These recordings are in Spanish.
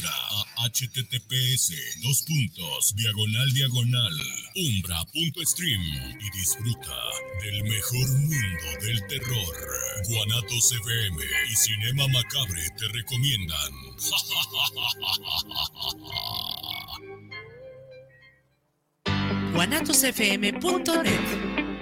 a https dos puntos diagonal diagonal umbra.stream y disfruta del mejor mundo del terror. Guanatos FM y Cinema Macabre te recomiendan.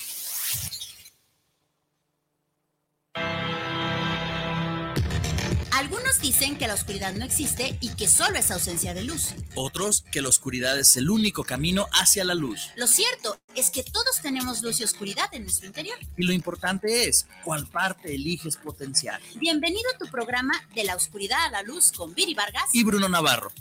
dicen que la oscuridad no existe y que solo es ausencia de luz. Otros que la oscuridad es el único camino hacia la luz. Lo cierto es que todos tenemos luz y oscuridad en nuestro interior. Y lo importante es cuál parte eliges potenciar. Bienvenido a tu programa De la oscuridad a la luz con Viri Vargas y Bruno Navarro.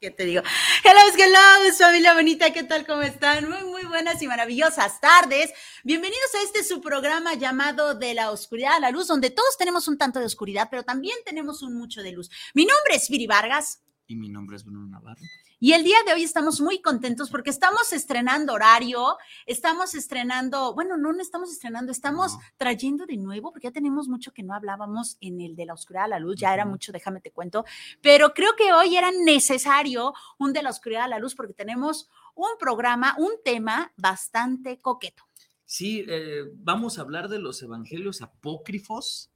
¿Qué te digo? Hello, hello, familia bonita, ¿qué tal? ¿Cómo están? Muy, muy buenas y maravillosas tardes. Bienvenidos a este su programa llamado De la Oscuridad a la Luz, donde todos tenemos un tanto de oscuridad, pero también tenemos un mucho de luz. Mi nombre es Viri Vargas. Y mi nombre es Bruno Navarro. Y el día de hoy estamos muy contentos porque estamos estrenando horario, estamos estrenando, bueno, no, no estamos estrenando, estamos trayendo de nuevo, porque ya tenemos mucho que no hablábamos en el de la oscuridad a la luz, ya era mucho, déjame te cuento, pero creo que hoy era necesario un de la oscuridad a la luz porque tenemos un programa, un tema bastante coqueto. Sí, eh, vamos a hablar de los evangelios apócrifos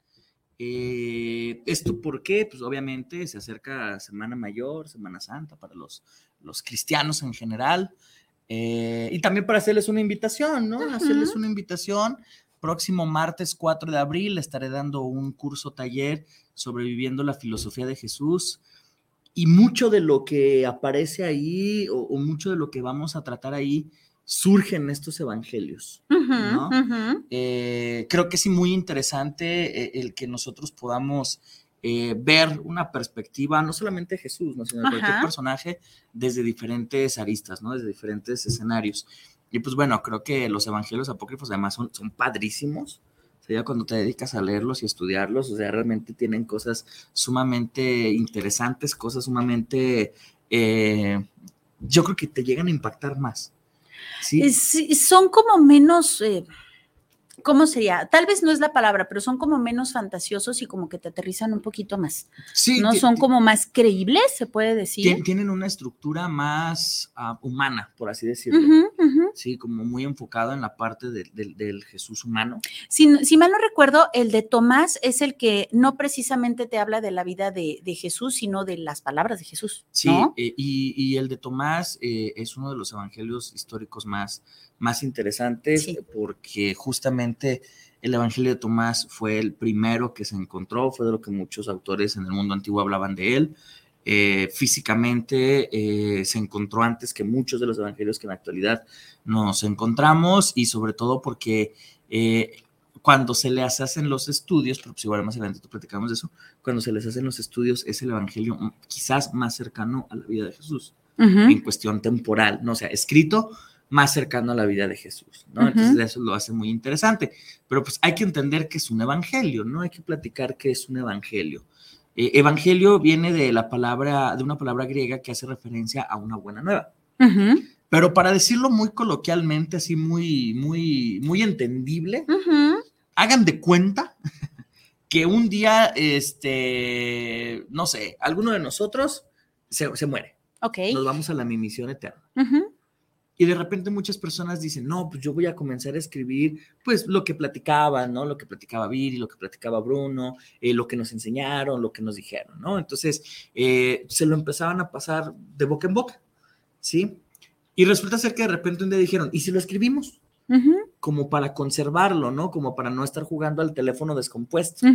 eh, ¿Esto por qué? Pues obviamente se acerca Semana Mayor, Semana Santa para los, los cristianos en general. Eh, y también para hacerles una invitación, ¿no? Hacerles una invitación. Próximo martes 4 de abril estaré dando un curso taller sobreviviendo la filosofía de Jesús. Y mucho de lo que aparece ahí o mucho de lo que vamos a tratar ahí surgen estos evangelios. Eh, creo que es muy interesante eh, el que nosotros podamos eh, ver una perspectiva, no solamente de Jesús, sino de cualquier personaje desde diferentes aristas, ¿no? desde diferentes escenarios. Y pues bueno, creo que los evangelios apócrifos además son, son padrísimos. O sea, ya cuando te dedicas a leerlos y estudiarlos, o sea, realmente tienen cosas sumamente interesantes, cosas sumamente, yo creo que te llegan a impactar más. ¿Sí? son como menos, eh, ¿cómo sería? Tal vez no es la palabra, pero son como menos fantasiosos y como que te aterrizan un poquito más. Sí. ¿No? Son como más creíbles, se puede decir. Tienen una estructura más ah, humana, por así decirlo. Sí, como muy enfocado en la parte del Jesús humano. Si, mal no recuerdo, el de Tomás es el que no precisamente te habla de la vida de, Jesús, sino de las palabras de Jesús. Sí, eh, y, el de Tomás eh, es uno de los evangelios históricos más, más interesantes porque justamente el Evangelio de Tomás fue el primero que se encontró, fue de lo que muchos autores en el mundo antiguo hablaban de él. Eh, físicamente eh, se encontró antes que muchos de los evangelios que en la actualidad nos encontramos y sobre todo porque eh, cuando se les hacen los estudios, pero pues igual más adelante platicamos de eso, cuando se les hacen los estudios es el evangelio quizás más cercano a la vida de Jesús en cuestión temporal, no o sea, escrito más cercano a la vida de Jesús, ¿no? Entonces eso lo hace muy interesante, pero pues hay que entender que es un evangelio, ¿no? Hay que platicar qué es un evangelio. Eh, evangelio viene de la palabra, de una palabra griega que hace referencia a una buena nueva. Pero para decirlo muy coloquialmente, así muy, muy, muy entendible, hagan de cuenta que un día, este, no sé, alguno de nosotros se, se muere. Ok. Nos vamos a la misión eterna. Y de repente muchas personas dicen, no, pues yo voy a comenzar a escribir, pues lo que platicaba, ¿no? Lo que platicaba Viri, lo que platicaba Bruno, eh, lo que nos enseñaron, lo que nos dijeron, ¿no? Entonces, eh, se lo empezaban a pasar de boca en boca, ¿sí? Y resulta ser que de repente un día dijeron, ¿y si lo escribimos? Como para conservarlo, ¿no? Como para no estar jugando al teléfono descompuesto.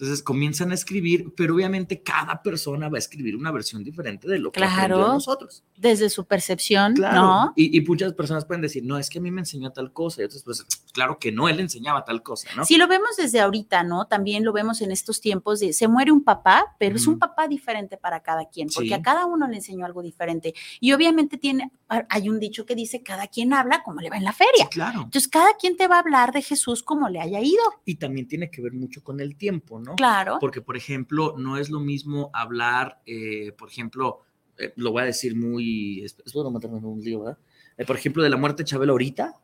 Entonces comienzan a escribir, pero obviamente cada persona va a escribir una versión diferente de lo que Claro. aprendió nosotros. Desde su percepción, Claro. ¿no? Y, y muchas personas pueden decir, no, es que a mí me enseñó tal cosa. Y otras pues, claro que no, él enseñaba tal cosa, ¿no? Si lo vemos desde ahorita, ¿no? También lo vemos en estos tiempos de se muere un papá, pero es un papá diferente para cada quien, porque Sí. a cada uno le enseñó algo diferente. Y obviamente tiene, hay un dicho que dice, cada quien habla como le va en la feria. Sí, claro. Entonces, cada quien te va a hablar de Jesús como le haya ido. Y también tiene que ver mucho con el tiempo, ¿no? Claro. Porque, por ejemplo, no es lo mismo hablar, eh, por ejemplo, eh, lo voy a decir muy, es, es bueno meterme en un lío, ¿verdad? Eh, por ejemplo, de la muerte de Chabelo ahorita,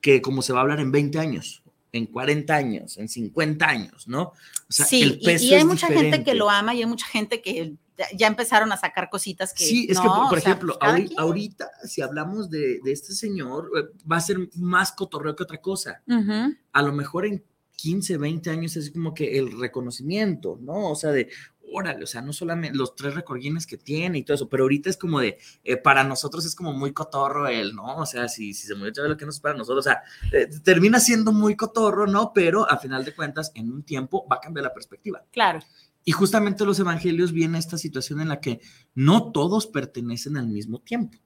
que como se va a hablar en 20 años, en 40 años, en 50 años, ¿no? O sea, sí, el y- peso y, hay es mucha gente que lo ama y hay mucha gente que ya- empezaron a sacar cositas que. Sí, es que, por, por o sea, ejemplo, pues, ahorita, si hablamos de, de este señor, va a ser más cotorreo que otra cosa. Ujú. a lo mejor en 15, 20 años es como que el reconocimiento, ¿no? O sea, de, órale, o sea, no solamente los tres recordines que tiene y todo eso, pero ahorita es como de, eh, para nosotros es como muy cotorro él, ¿no? O sea, si, si se murió Chabelo, ¿qué nos para nosotros? O sea, eh, termina siendo muy cotorro, ¿no? Pero a final de cuentas, en un tiempo va a cambiar la perspectiva. Claro. Y justamente los evangelios viene esta situación en la que no todos pertenecen al mismo tiempo.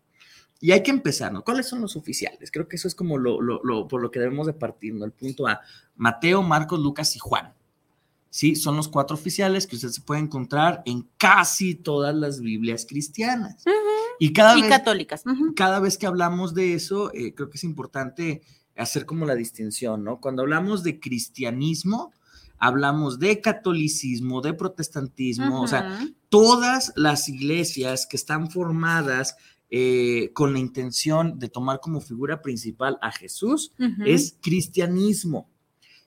Y hay que empezar, ¿no? ¿Cuáles son los oficiales? Creo que eso es como lo, lo- lo- por lo que debemos de partir, ¿no? El punto A, Mateo, Marcos, Lucas y Juan. Sí, son los cuatro oficiales que usted se puede encontrar en casi todas las Biblias cristianas. Y cada Y vez católicas. cada vez que hablamos de eso, eh, creo que es importante hacer como la distinción, ¿no? Cuando hablamos de cristianismo, hablamos de catolicismo, de protestantismo, o sea, todas las iglesias que están formadas eh, con la intención de tomar como figura principal a Jesús Ujú. es cristianismo.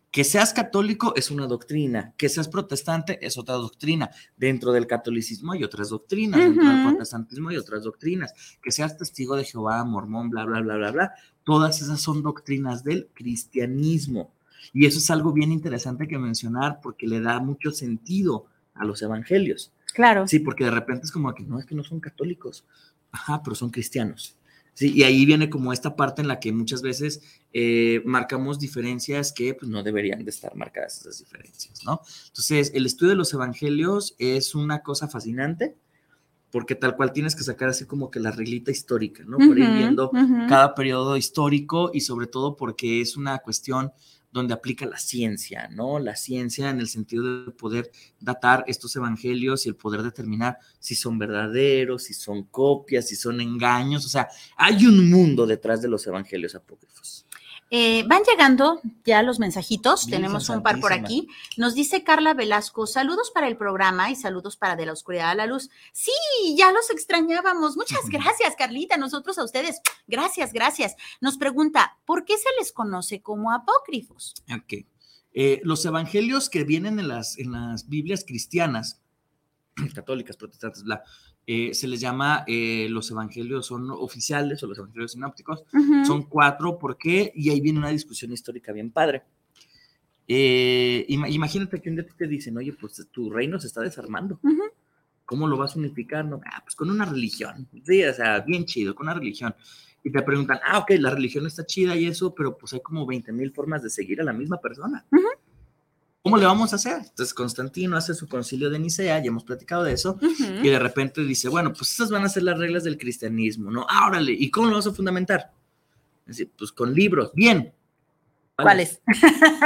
Que seas católico es una doctrina, que seas protestante es otra doctrina. Dentro del catolicismo hay otras doctrinas, dentro del protestantismo hay otras doctrinas. Que seas testigo de Jehová, mormón, bla, bla, bla, bla, bla. Todas esas son doctrinas del cristianismo. Y eso es algo bien interesante que mencionar porque le da mucho sentido a los evangelios. Claro. Sí, porque de repente es como que no, es que no son católicos. Ajá, pero son cristianos. Sí, y ahí viene como esta parte en la que muchas veces eh, marcamos diferencias que pues, no deberían de estar marcadas esas diferencias, ¿no? Entonces, el estudio de los evangelios es una cosa fascinante porque tal cual tienes que sacar así como que la reglita histórica, ¿no? Por ir viendo cada periodo histórico y sobre todo porque es una cuestión donde aplica la ciencia, ¿no? La ciencia en el sentido de poder datar estos evangelios y el poder determinar si son verdaderos, si son copias, si son engaños, o sea, hay un mundo detrás de los evangelios apócrifos. Eh, van llegando ya los mensajitos, tenemos un par por aquí. Nos dice Carla Velasco, saludos para el programa y saludos para De la Oscuridad a la Luz. Sí, ya los extrañábamos. Muchas gracias, Carlita. Nosotros a ustedes. Gracias, gracias. Nos pregunta, ¿por qué se les conoce como apócrifos? Ok. Eh, los evangelios que vienen en las, en las Biblias cristianas, católicas, protestantes, bla, eh, se les llama, eh, los evangelios son oficiales o los evangelios sinópticos, Ujú. Son cuatro, ¿por qué? Y ahí viene una discusión histórica bien padre. Eh, ima- imagínate que un día te dicen, oye, pues tu reino se está desarmando. ¿Cómo lo vas a unificar? No, ah, pues con una religión. Sí, o sea, bien chido, con una religión. Y te preguntan, ah, ok, la religión está chida y eso, pero pues hay como 20 mil formas de seguir a la misma persona. ¿Cómo le vamos a hacer? Entonces Constantino hace su concilio de Nicea, ya hemos platicado de eso, y de repente dice, bueno, pues esas van a ser las reglas del cristianismo, ¿no? Ah, órale, ¿y cómo lo vas a fundamentar? Es decir, pues con libros, bien. ¿Cuáles?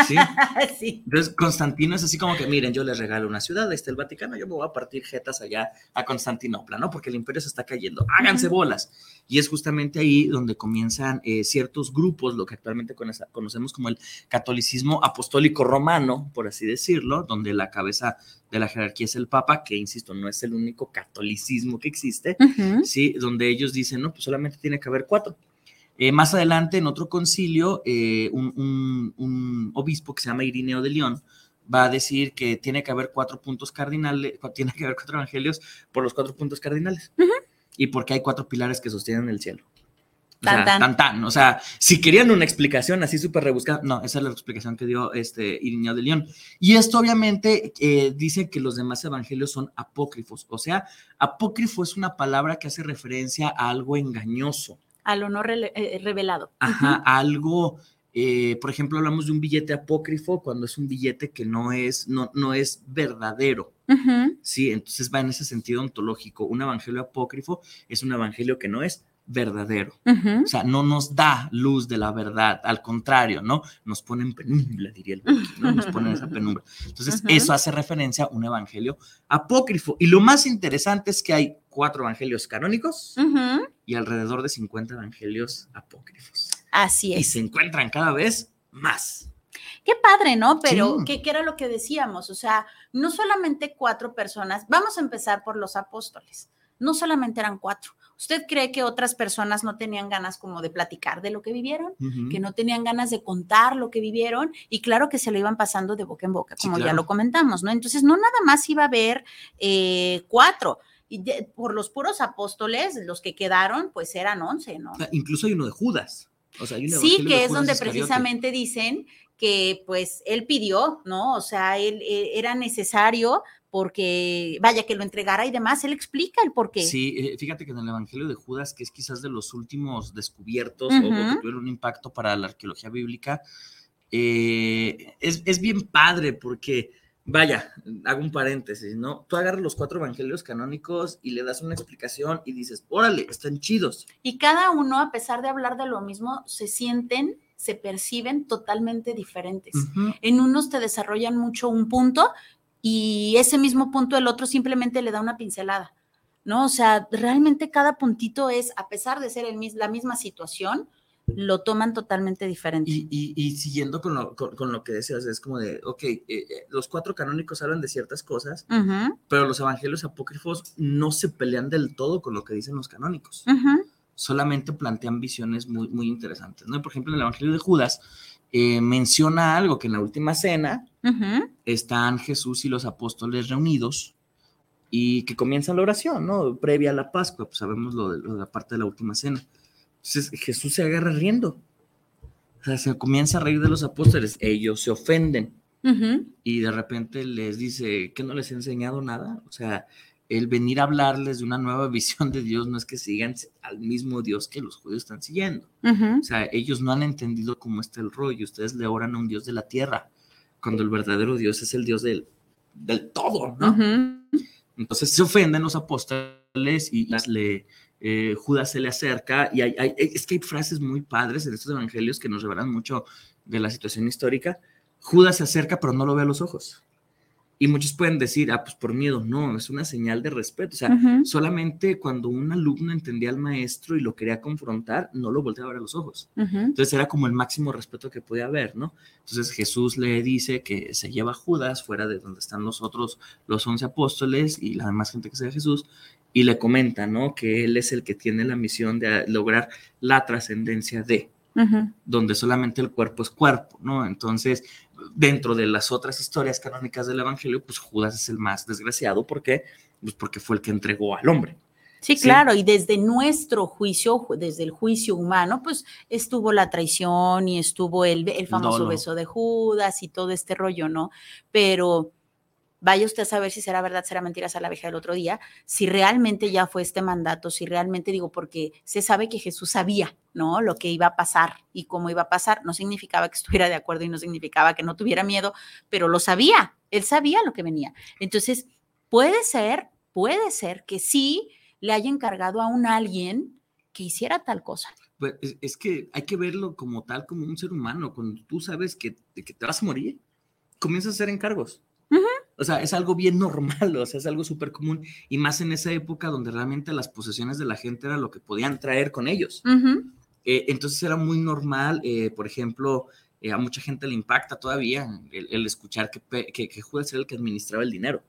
Sí. sí. Entonces, Constantino es así como que, miren, yo les regalo una ciudad, ahí está el Vaticano, yo me voy a partir jetas allá a Constantinopla, ¿no? Porque el imperio se está cayendo, háganse bolas. Y es justamente ahí donde comienzan eh, ciertos grupos, lo que actualmente conoce- conocemos como el catolicismo apostólico romano, por así decirlo, donde la cabeza de la jerarquía es el Papa, que, insisto, no es el único catolicismo que existe. ¿sí? Donde ellos dicen, no, pues solamente tiene que haber cuatro. Eh, más adelante, en otro concilio, eh, un, un- un obispo que se llama Irineo de León va a decir que tiene que haber cuatro puntos cardinales, tiene que haber cuatro evangelios por los cuatro puntos cardinales. Y porque hay cuatro pilares que sostienen el cielo. O Tan, sea, tan. tan, tan. O sea, si querían una explicación así súper rebuscada, no, esa es la explicación que dio este Irineo de León. Y esto obviamente eh, dice que los demás evangelios son apócrifos. O sea, apócrifo es una palabra que hace referencia a algo engañoso A lo no revelado. ajá, algo eh, por ejemplo, hablamos de un billete apócrifo cuando es un billete que no es, no, no es verdadero. Sí, entonces va en ese sentido ontológico. Un evangelio apócrifo es un evangelio que no es verdadero. O sea, no nos da luz de la verdad, al contrario, ¿no? Nos pone en penumbra, diría el ¿no? Nos pone en esa penumbra. Entonces, eso hace referencia a un evangelio apócrifo. Y lo más interesante es que hay cuatro evangelios canónicos y alrededor de 50 evangelios apócrifos. Así es. Y se encuentran cada vez más. Qué padre, ¿no? Pero, ¿qué, ¿qué, era lo que decíamos? O sea, no solamente cuatro personas, vamos a empezar por los apóstoles, no solamente eran cuatro, ¿Usted cree que otras personas no tenían ganas como de platicar de lo que vivieron? Que no tenían ganas de contar lo que vivieron y claro que se lo iban pasando de boca en boca, como ya lo comentamos, ¿no? Entonces, no nada más iba a haber eh, cuatro. Y por los puros apóstoles, los que quedaron, pues eran once, ¿no? incluso hay uno de Judas. sí, que es donde precisamente dicen que pues él pidió, ¿no? O sea, él, eh, era necesario porque vaya que lo entregara y demás, él explica el por qué. Sí, eh, fíjate que en el Evangelio de Judas, que es quizás de los últimos descubiertos o, que tuvieron un impacto para la arqueología bíblica, eh, es, bien padre porque, vaya, hago un paréntesis, ¿no? Tú agarras los cuatro evangelios canónicos y le das una explicación y dices, órale, están chidos. Y cada uno, a pesar de hablar de lo mismo, se sienten se perciben totalmente diferentes. En unos te desarrollan mucho un punto y ese mismo punto el otro simplemente le da una pincelada, ¿no? O sea, realmente cada puntito es, a pesar de ser el, la misma situación, lo toman totalmente diferente. Y, siguiendo con lo, con, lo, que decías, es como de, ok, eh, eh, los cuatro canónicos hablan de ciertas cosas, pero los evangelios apócrifos no se pelean del todo con lo que dicen los canónicos. Solamente plantean visiones muy, muy interesantes, ¿no? Por ejemplo, en el evangelio de Judas, eh, menciona algo que en la última cena están Jesús y los apóstoles reunidos y que comienzan la oración, ¿no? Previa a la Pascua, pues sabemos lo de, la parte de la última cena. Entonces Jesús se agarra riendo. O sea, se comienza a reír de los apóstoles. Ellos se ofenden. Y de repente les dice, ¿que no les he enseñado nada? O sea, el venir a hablarles de una nueva visión de Dios no es que sigan al mismo Dios que los judíos están siguiendo. O sea, ellos no han entendido cómo está el rollo. Ustedes le oran a un Dios de la tierra, cuando el verdadero Dios es el Dios del, del todo, ¿no? Entonces se ofenden los apóstoles y las le, eh, Judas se le acerca y hay, es que hay frases muy padres en estos evangelios que nos revelan mucho de la situación histórica. Judas se acerca pero no lo ve a los ojos. Y muchos pueden decir, ah, pues por miedo, no, es una señal de respeto. O sea, solamente cuando un alumno entendía al maestro y lo quería confrontar, no lo volteaba a ver a los ojos. Entonces era como el máximo respeto que podía haber, ¿no? Entonces Jesús le dice que se lleva a Judas fuera de donde están los otros, los once apóstoles y la demás gente que sea Jesús, y le comenta, ¿no? Que él es el que tiene la misión de lograr la trascendencia de donde solamente el cuerpo es cuerpo, ¿no? Entonces, dentro de las otras historias canónicas del Evangelio, pues Judas es el más desgraciado, ¿por qué? Pues porque fue el que entregó al hombre. Sí, claro, y desde nuestro juicio, desde el juicio humano, pues estuvo la traición y estuvo el, el famoso beso de Judas y todo este rollo, ¿no? Pero vaya usted a saber si será verdad, será mentira, será la vieja del otro día, si realmente ya fue este mandato, si realmente digo, porque se sabe que Jesús sabía, ¿no? Lo que iba a pasar y cómo iba a pasar, no significaba que estuviera de acuerdo y no significaba que no tuviera miedo, pero lo sabía, él sabía lo que venía. Entonces, puede ser, puede ser que sí le haya encargado a un alguien que hiciera tal cosa. Pues es, que hay que verlo como tal, como un ser humano. Cuando tú sabes que, que te vas a morir, comienzas a hacer encargos. O sea, es algo bien normal, o sea, es algo súper común. Y más en esa época donde realmente las posesiones de la gente era lo que podían traer con ellos. Eh, entonces era muy normal, eh, por ejemplo, eh, a mucha gente le impacta todavía el, escuchar que, que, que, Judas era el que administraba el dinero.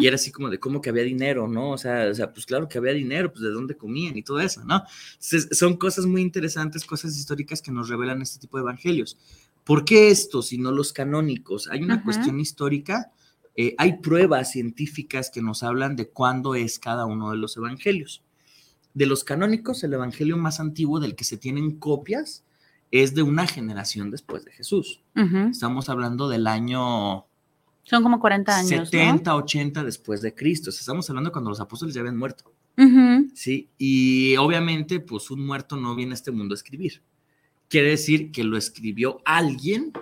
Y era así como de cómo que había dinero, ¿no? O sea, o sea, pues claro que había dinero, pues de dónde comían y todo eso, ¿no? son cosas muy interesantes, cosas históricas que nos revelan este tipo de evangelios. ¿Por qué estos y no los canónicos? Hay una cuestión histórica, eh, hay pruebas científicas que nos hablan de cuándo es cada uno de los evangelios. De los canónicos, el evangelio más antiguo del que se tienen copias es de una generación después de Jesús. Estamos hablando del año... Son como 40 años. 70, 80 después de Cristo. Estamos hablando cuando los apóstoles ya habían muerto. Sí, y obviamente, pues un muerto no viene a este mundo a escribir. quiere decir que lo escribió alguien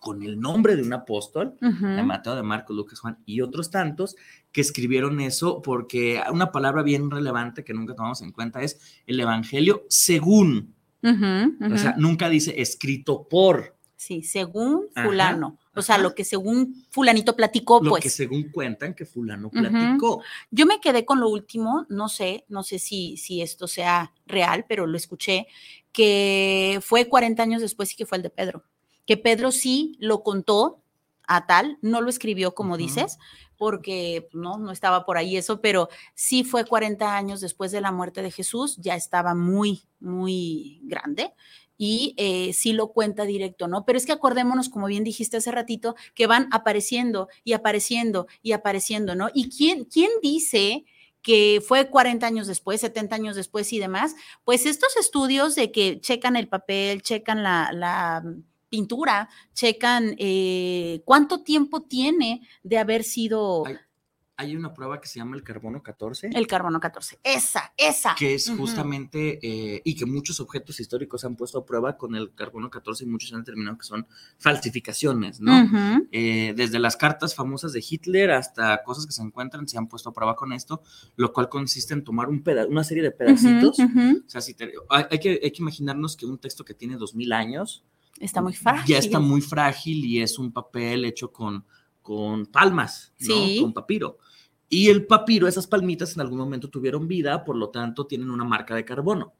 con el nombre de un apóstol, de Mateo, de Marcos, Lucas, Juan y otros tantos, que escribieron eso, porque una palabra bien relevante que nunca tomamos en cuenta es el Evangelio según. O sea, nunca dice escrito por. Sí, según fulano. o sea, lo que según fulanito platicó, lo pues. que según cuentan que fulano platicó. Yo me quedé con lo último, no sé, no sé si, si esto sea real, pero lo escuché, que fue 40 años después y que fue el de Pedro. Que Pedro sí lo contó a tal, no lo escribió como dices, porque pues, no, no estaba por ahí eso, pero sí fue 40 años después de la muerte de Jesús, ya estaba muy, muy grande y eh, sí lo cuenta directo, ¿no? Pero es que acordémonos, como bien dijiste hace ratito, que van apareciendo y apareciendo y apareciendo, ¿no? ¿Y quién, quién dice que fue 40 años después, 70 años después y demás? Pues estos estudios de que checan el papel, checan la, la pintura, checan eh, cuánto tiempo tiene de haber sido hay una prueba que se llama el carbono 14. El carbono 14, esa, esa. Que es justamente, eh, y que muchos objetos históricos han puesto a prueba con el carbono 14 y muchos han determinado que son falsificaciones, ¿no? Eh, desde las cartas famosas de Hitler hasta cosas que se encuentran se han puesto a prueba con esto, lo cual consiste en tomar un una serie de pedacitos. O sea, si hay, que, hay que imaginarnos que un texto que tiene 2000 años. Está muy frágil. Ya está muy frágil y es un papel hecho con, con palmas, ¿no? Con papiro. Y el papiro, esas palmitas en algún momento tuvieron vida, por lo tanto tienen una marca de carbono.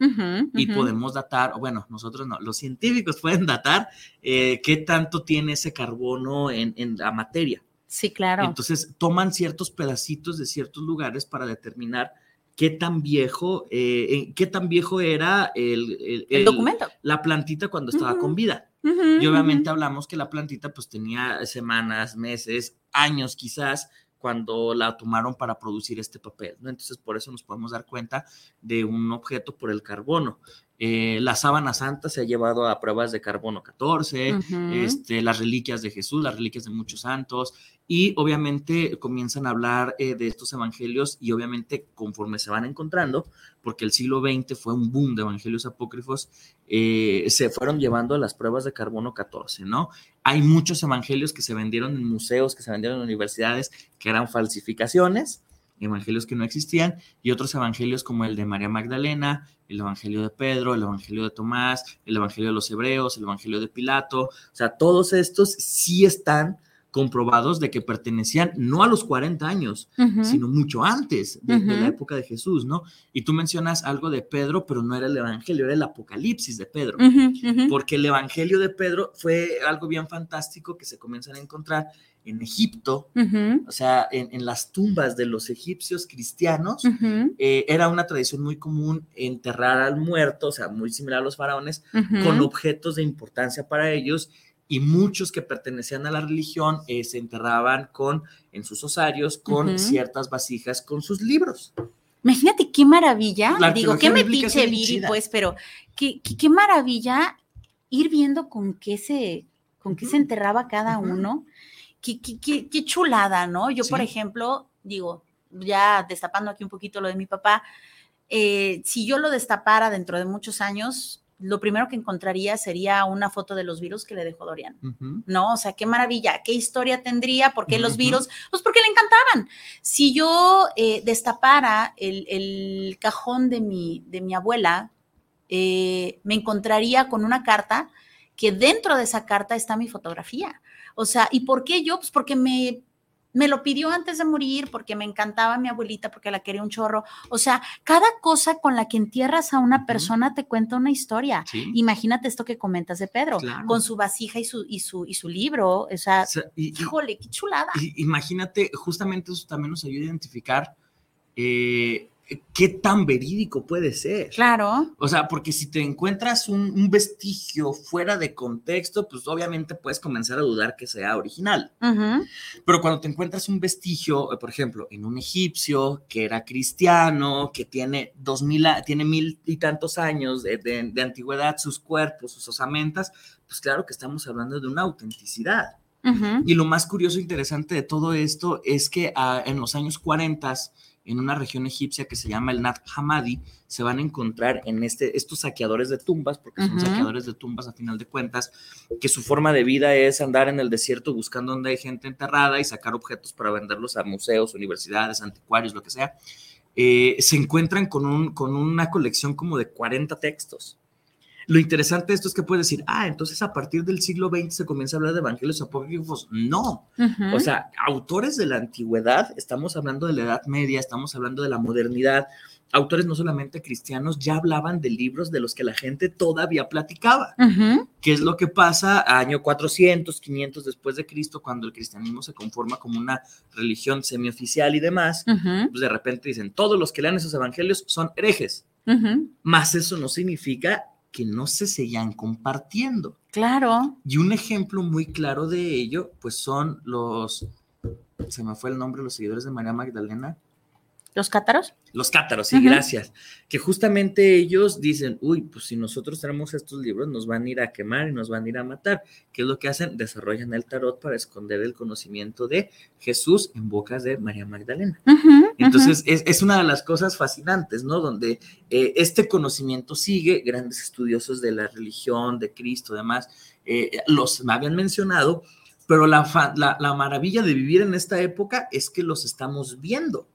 Y podemos datar, bueno, nosotros no, los científicos pueden datar eh, qué tanto tiene ese carbono en, la materia. Sí, claro. Entonces toman ciertos pedacitos de ciertos lugares para determinar qué tan viejo, eh, qué tan viejo era el, el, documento. La plantita cuando estaba con vida. y obviamente hablamos que la plantita pues tenía semanas, meses, años quizás cuando la tomaron para producir este papel, ¿no? Entonces, por eso nos podemos dar cuenta de un objeto por el carbono. Eh, la sábana santa se ha llevado a pruebas de carbono 14, este, las reliquias de Jesús, las reliquias de muchos santos, y obviamente comienzan a hablar eh, de estos evangelios y obviamente conforme se van encontrando, porque el siglo XX fue un boom de evangelios apócrifos, eh, se fueron llevando a las pruebas de carbono 14, ¿no? Hay muchos evangelios que se vendieron en museos, que se vendieron en universidades, que eran falsificaciones, evangelios que no existían, y otros evangelios como el de María Magdalena, el evangelio de Pedro, el evangelio de Tomás, el evangelio de los hebreos, el evangelio de Pilato, o sea, todos estos sí están comprobados de que pertenecían no a los 40 años, sino mucho antes de, la época de Jesús, ¿no? Y tú mencionas algo de Pedro, pero no era el Evangelio, era el Apocalipsis de Pedro, porque el Evangelio de Pedro fue algo bien fantástico que se comienzan a encontrar en Egipto, o sea, en, las tumbas de los egipcios cristianos, eh, era una tradición muy común enterrar al muerto, o sea, muy similar a los faraones, con objetos de importancia para ellos y muchos que pertenecían a la religión eh, se enterraban con, en sus osarios con ciertas vasijas con sus libros. Imagínate qué maravilla, digo, qué metiche Viri, pues, pero qué, qué, maravilla ir viendo con qué se, con qué se enterraba cada uno. Qué, qué, chulada, ¿no? Yo, por ejemplo, digo, ya destapando aquí un poquito lo de mi papá, eh, si yo lo destapara dentro de muchos años, lo primero que encontraría sería una foto de los virus que le dejó Dorian. ¿No? O sea, qué maravilla, qué historia tendría, por qué los virus, pues porque le encantaban. Si yo eh, destapara el, cajón de mi, de mi abuela, eh, me encontraría con una carta que dentro de esa carta está mi fotografía. O sea, ¿y por qué yo? Pues porque me me lo pidió antes de morir porque me encantaba mi abuelita, porque la quería un chorro. O sea, cada cosa con la que entierras a una persona te cuenta una historia. Imagínate esto que comentas de Pedro, con su vasija y su, y su, y su libro. O sea, híjole, qué chulada. Imagínate, justamente eso también nos ayuda a identificar eh, qué tan verídico puede ser. Claro. O sea, porque si te encuentras un, vestigio fuera de contexto, pues obviamente puedes comenzar a dudar que sea original. Pero cuando te encuentras un vestigio, eh, por ejemplo, en un egipcio que era cristiano, que tiene dos mil, tiene mil y tantos años de, de antigüedad, sus cuerpos, sus osamentas, pues claro que estamos hablando de una autenticidad. Y lo más curioso e interesante de todo esto es que ah, en los años 40, en una región egipcia que se llama el Nat Hamadi, se van a encontrar en este, estos saqueadores de tumbas, porque son saqueadores de tumbas a final de cuentas, que su forma de vida es andar en el desierto buscando donde hay gente enterrada y sacar objetos para venderlos a museos, universidades, anticuarios, lo que sea. Eh, se encuentran con, un, con una colección como de 40 textos. Lo interesante de esto es que puedes decir, ah, entonces a partir del siglo XX se comienza a hablar de evangelios apócrifos. No. O sea, autores de la antigüedad, estamos hablando de la Edad Media, estamos hablando de la modernidad, autores no solamente cristianos ya hablaban de libros de los que la gente todavía platicaba. ¿Qué es lo que pasa año 400, 500 después de Cristo, cuando el cristianismo se conforma como una religión semioficial y demás? Pues de repente dicen, todos los que lean esos evangelios son herejes. Más eso no significa que no se seguían compartiendo. Claro. Y un ejemplo muy claro de ello, pues son los, se me fue el nombre, los seguidores de María Magdalena, ¿Los cátaros? Los cátaros, sí, gracias. Que justamente ellos dicen, uy, pues si nosotros tenemos estos libros, nos van a ir a quemar y nos van a ir a matar. ¿Qué es lo que hacen? Desarrollan el tarot para esconder el conocimiento de Jesús en bocas de María Magdalena. Entonces, es, una de las cosas fascinantes, ¿no? Donde eh, este conocimiento sigue, grandes estudiosos de la religión, de Cristo, demás, eh, los me habían mencionado, pero la, la, la maravilla de vivir en esta época es que los estamos viendo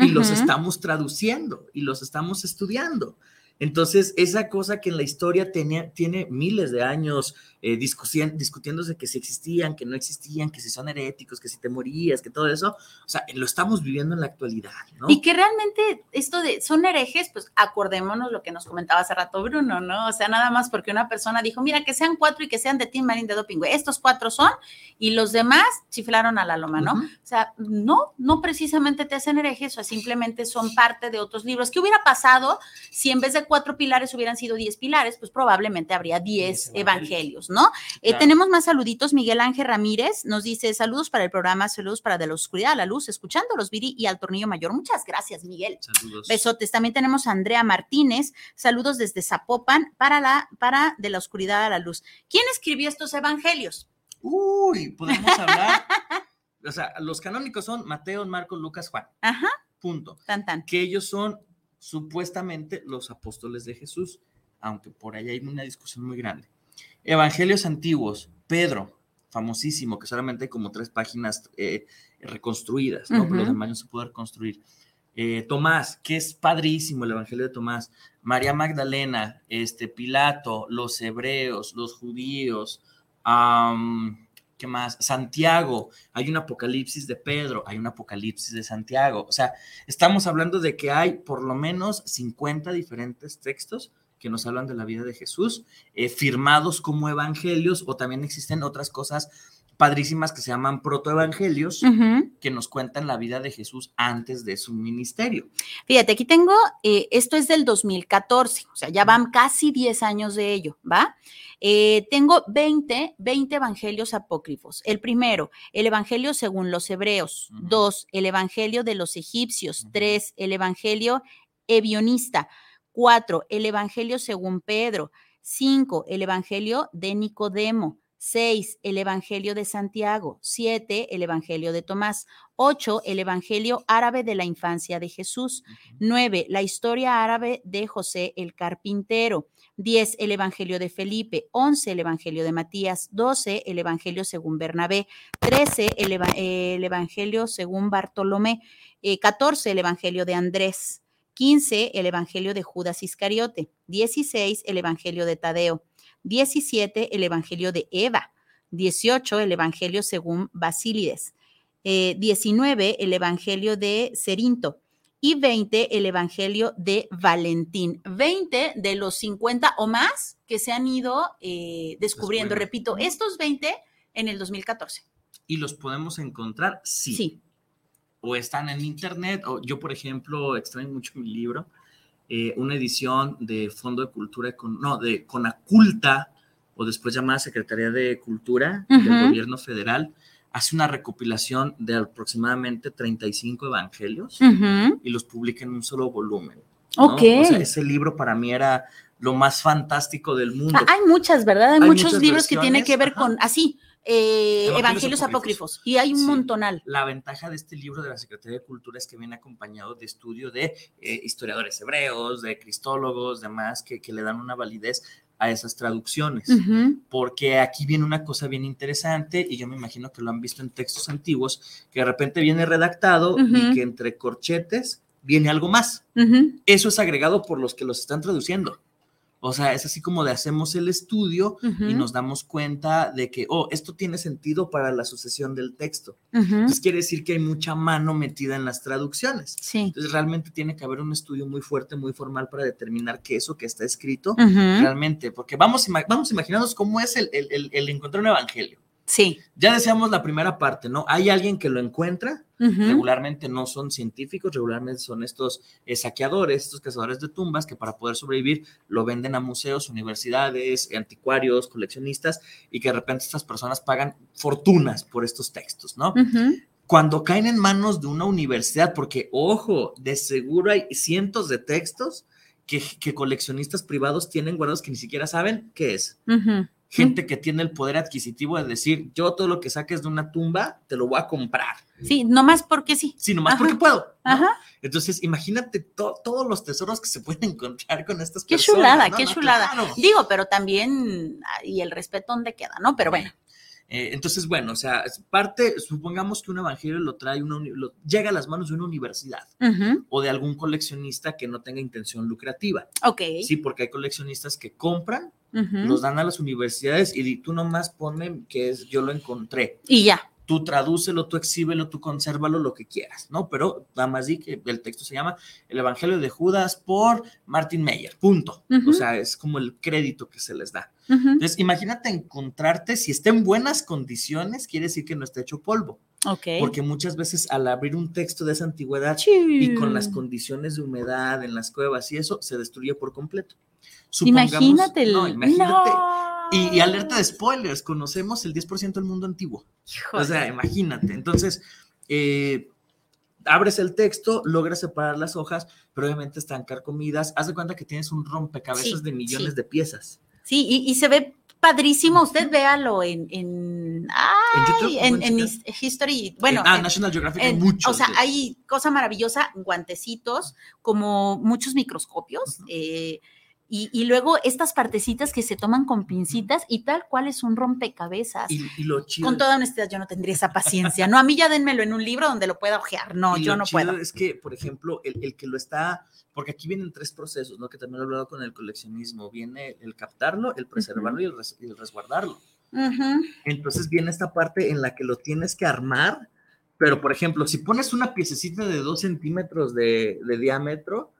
y los estamos traduciendo y los estamos estudiando. Entonces, esa cosa que en la historia tenía, tiene miles de años eh, discutiéndose que si existían, que no existían, que si son heréticos, que si te morías, que todo eso, o sea, lo estamos viviendo en la actualidad, ¿no? Y que realmente esto de son herejes, pues acordémonos lo que nos comentaba hace rato Bruno, ¿no? O sea, nada más porque una persona dijo, mira, que sean cuatro y que sean de Team Marín de Doping, estos cuatro son, y los demás chiflaron a la loma, ¿no? O sea, no, no precisamente te hacen herejes, o sea, simplemente son parte de otros libros. ¿Qué hubiera pasado si en vez de cuatro pilares hubieran sido diez pilares? Pues probablemente habría diez evangelios, ¿no? Eh, tenemos más saluditos. Miguel Ángel Ramírez nos dice saludos para el programa, saludos para De la Oscuridad a la Luz, escuchando los Viri y al Tornillo Mayor. Muchas gracias, Miguel. Saludos. Besotes. También tenemos a Andrea Martínez, saludos desde Zapopan para la para De la Oscuridad a la Luz. ¿Quién escribió estos evangelios? Uy, podemos hablar. o sea, los canónicos son Mateo, Marcos, Lucas, Juan. Ajá. Punto. Tan, tan. Que ellos son supuestamente los apóstoles de Jesús, aunque por ahí hay una discusión muy grande. Evangelios antiguos, Pedro, famosísimo, que solamente hay como tres páginas eh, reconstruidas, ¿no? Pero los demás no se puede reconstruir. Eh, Tomás, que es padrísimo el Evangelio de Tomás. María Magdalena, este, Pilato, los hebreos, los judíos, ¿qué más? Santiago, hay un apocalipsis de Pedro, hay un apocalipsis de Santiago. O sea, estamos hablando de que hay por lo menos 50 diferentes textos que nos hablan de la vida de Jesús, eh, firmados como evangelios, o también existen otras cosas padrísimas que se llaman protoevangelios, que nos cuentan la vida de Jesús antes de su ministerio. Fíjate, aquí tengo, eh, esto es del 2014, o sea, ya van casi 10 años de ello, ¿va? Eh, tengo 20, 20 evangelios apócrifos. El primero, el evangelio según los hebreos. Dos, el evangelio de los egipcios. Tres, el evangelio evionista. Cuatro, el Evangelio según Pedro. Cinco, el Evangelio de Nicodemo. Seis, el Evangelio de Santiago. Siete, el Evangelio de Tomás. Ocho, el Evangelio árabe de la infancia de Jesús. Nueve, la historia árabe de José el carpintero. Diez, el Evangelio de Felipe. Once, el Evangelio de Matías. Doce, el Evangelio según Bernabé. Trece, el, Evangelio según Bartolomé. Eh, catorce, el Evangelio de Andrés. 15, el Evangelio de Judas Iscariote. 16, el Evangelio de Tadeo. 17, el Evangelio de Eva. 18, el Evangelio según Basílides. 19, eh, el Evangelio de Cerinto. Y 20, el Evangelio de Valentín. 20 de los 50 o más que se han ido eh, descubriendo. Repito, estos 20 en el 2014. ¿Y los podemos encontrar? Sí. Sí o están en internet, o yo, por ejemplo, extraño mucho mi libro, eh, una edición de Fondo de Cultura, no, de Conaculta, o después llamada Secretaría de Cultura del Gobierno Federal, hace una recopilación de aproximadamente 35 evangelios y los publica en un solo volumen. Ok. O sea, ese libro para mí era lo más fantástico del mundo. hay muchas, ¿verdad? Hay, muchos libros que tienen que ver con así, eh, Evangelios evangelios apócrifos. apócrifos y hay un Sí. montonal. La ventaja de este libro de la Secretaría de Cultura es que viene acompañado de estudio de eh, historiadores hebreos, de cristólogos, demás, que, que le dan una validez a esas traducciones. Porque aquí viene una cosa bien interesante y yo me imagino que lo han visto en textos antiguos, que de repente viene redactado y que entre corchetes viene algo más. Eso es agregado por los que los están traduciendo. O sea, es así como de hacemos el estudio y nos damos cuenta de que, oh, esto tiene sentido para la sucesión del texto. Entonces quiere decir que hay mucha mano metida en las traducciones. Sí. Entonces realmente tiene que haber un estudio muy fuerte, muy formal para determinar que eso que está escrito realmente, porque vamos, vamos a imaginarnos cómo es el, el, el- el encontrar un evangelio. Sí. Ya decíamos la primera parte, ¿no? Hay alguien que lo encuentra, regularmente no son científicos, regularmente son estos eh, saqueadores, estos cazadores de tumbas que para poder sobrevivir lo venden a museos, universidades, anticuarios, coleccionistas y que de repente estas personas pagan fortunas por estos textos, ¿no? Cuando caen en manos de una universidad, porque ojo, de seguro hay cientos de textos que, que coleccionistas privados tienen guardados que ni siquiera saben qué es Ujú. Gente que tiene el poder adquisitivo de decir, yo todo lo que saques de una tumba, te lo voy a comprar. Sí, nomás porque sí. Sí, nomás Ajá. porque puedo. ¿no? Ajá. Entonces, imagínate to- todos los tesoros que se pueden encontrar con estas Qué personas. chulada, ¿no? qué No, chulada. claro. Digo, pero también, ah, y el respeto dónde queda, ¿no? Pero bueno. Eh, entonces, bueno, o sea, parte, supongamos que un evangelio lo trae, una, lo- llega a las manos de una universidad Ujú, o de algún coleccionista que no tenga intención lucrativa. Ok. Sí, porque hay coleccionistas que compran, los dan a las universidades y tú nomás ponen que es, yo lo encontré. Y ya. tú tradúcelo, tú exhíbelo, tú consérvalo, lo que quieras, ¿no? Pero nada más di que el texto se llama El Evangelio de Judas por Martin Meyer, punto. O sea, es como el crédito que se les da. Entonces, imagínate encontrarte, si está en buenas condiciones, quiere decir que no está hecho polvo, porque muchas veces al abrir un texto de esa antigüedad y con las condiciones de humedad en las cuevas y eso, se destruye por completo. Imagínate el. No, imagínate. No. Y, y alerta de spoilers, conocemos el 10% del mundo antiguo. Híjole. O sea, imagínate. Entonces, eh, abres el texto, logras separar las hojas, pero obviamente están carcomidas. Haz de cuenta que tienes un rompecabezas Sí, de millones sí. de piezas. Sí, y, y se ve padrísimo. Usted véalo en. En, ay, en, History. Bueno, Eh, ah, National Geographic hay muchos. o sea, de- hay cosa maravillosa, guantecitos, como muchos microscopios. eh, y, y luego estas partecitas que se toman con pincitas y tal cual es un rompecabezas. y, y lo chido, Con toda honestidad, yo no tendría esa paciencia. No, a mí ya denmelo en un libro donde lo pueda ojear. No, yo lo no chido puedo. Es que, por ejemplo, el, el que lo está, porque aquí vienen tres procesos, ¿no? Que también lo he hablado con el coleccionismo. Viene el captarlo, el preservarlo y, el res- y el resguardarlo. Entonces viene esta parte en la que lo tienes que armar, pero por ejemplo, si pones una piececita de dos centímetros de, de diámetro,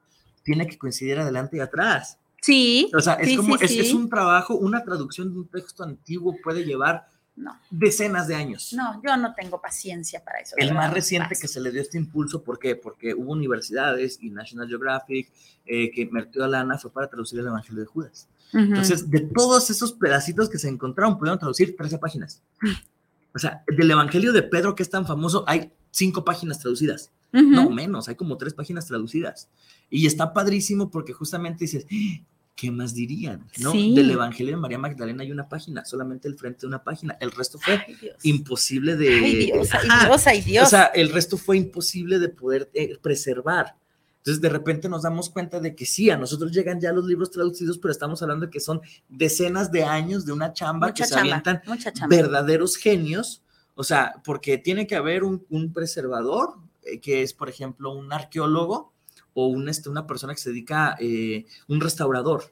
tiene que coincidir adelante y atrás. Sí. O sea, es sí, como, sí, es, es sí. un trabajo, una traducción de un texto antiguo puede llevar No. decenas de años. No, yo no tengo paciencia para eso. El más reciente que se le dio este impulso, ¿por qué? Porque hubo universidades y National Geographic eh, que invirtió lana fue para traducir el Evangelio de Judas. Ujú. Entonces, de todos esos pedacitos que se encontraron, pudieron traducir 13 páginas. O sea, del Evangelio de Pedro, que es tan famoso, hay cinco páginas traducidas. Ujú. No menos, hay como tres páginas traducidas. Y está padrísimo porque justamente dices, "Ah, ¿qué más dirían? ¿No? Sí. Del Evangelio de María Magdalena hay una página, solamente el frente de una página. El resto fue Ay, Dios. imposible de... Ay, Dios, ay. Dios, ay, Dios. O sea, el resto fue imposible de poder eh, preservar. Entonces, de repente nos damos cuenta de que sí, a nosotros llegan ya los libros traducidos, pero estamos hablando de que son decenas de años de una chamba mucha que se chamba, avientan mucha chamba. verdaderos genios. O sea, porque tiene que haber un, un preservador, eh, que es, por ejemplo, un arqueólogo o un, este, una persona que se dedica, eh, un restaurador.